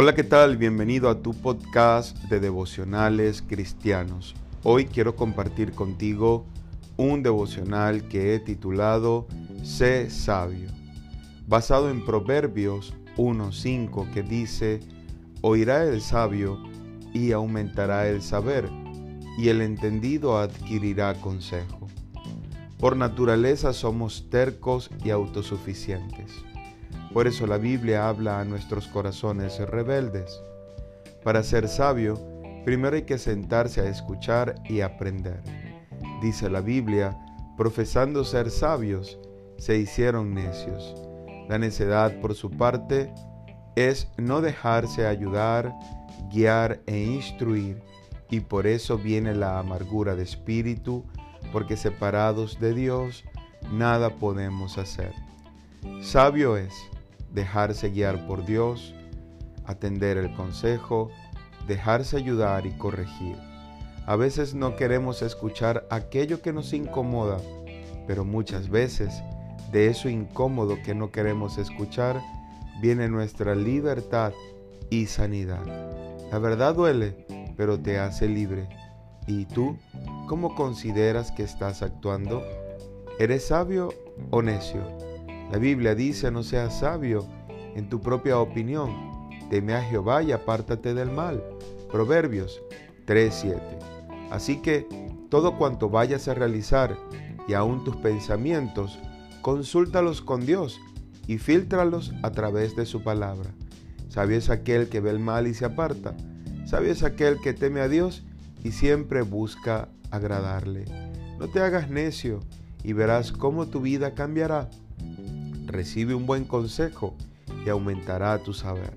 Hola, ¿qué tal? Bienvenido a tu podcast de devocionales cristianos. Hoy quiero compartir contigo un devocional que he titulado Sé sabio, basado en Proverbios 1.5 que dice, Oirá el sabio y aumentará el saber, y el entendido adquirirá consejo. Por naturaleza somos tercos y autosuficientes por eso la Biblia habla a nuestros corazones rebeldes. Para ser sabio, primero hay que sentarse a escuchar y aprender. Dice la Biblia, profesando ser sabios, se hicieron necios. La necedad, por su parte, es no dejarse ayudar, guiar e instruir, y por eso viene la amargura de espíritu, porque separados de Dios, nada podemos hacer. Sabio es dejarse guiar por Dios, atender el consejo, dejarse ayudar y corregir. A veces no queremos escuchar aquello que nos incomoda, pero muchas veces de eso incómodo que no queremos escuchar viene nuestra libertad y sanidad. La verdad duele, pero te hace libre. ¿Y tú cómo consideras que estás actuando? ¿Eres sabio o necio? La Biblia dice, no seas sabio en tu propia opinión, teme a Jehová y apártate del mal. Proverbios 3:7. Así que todo cuanto vayas a realizar y aun tus pensamientos, consúltalos con Dios y filtralos a través de su palabra. Sabio es aquel que ve el mal y se aparta. Sabio es aquel que teme a Dios y siempre busca agradarle. No te hagas necio y verás cómo tu vida cambiará recibe un buen consejo y aumentará tu saber.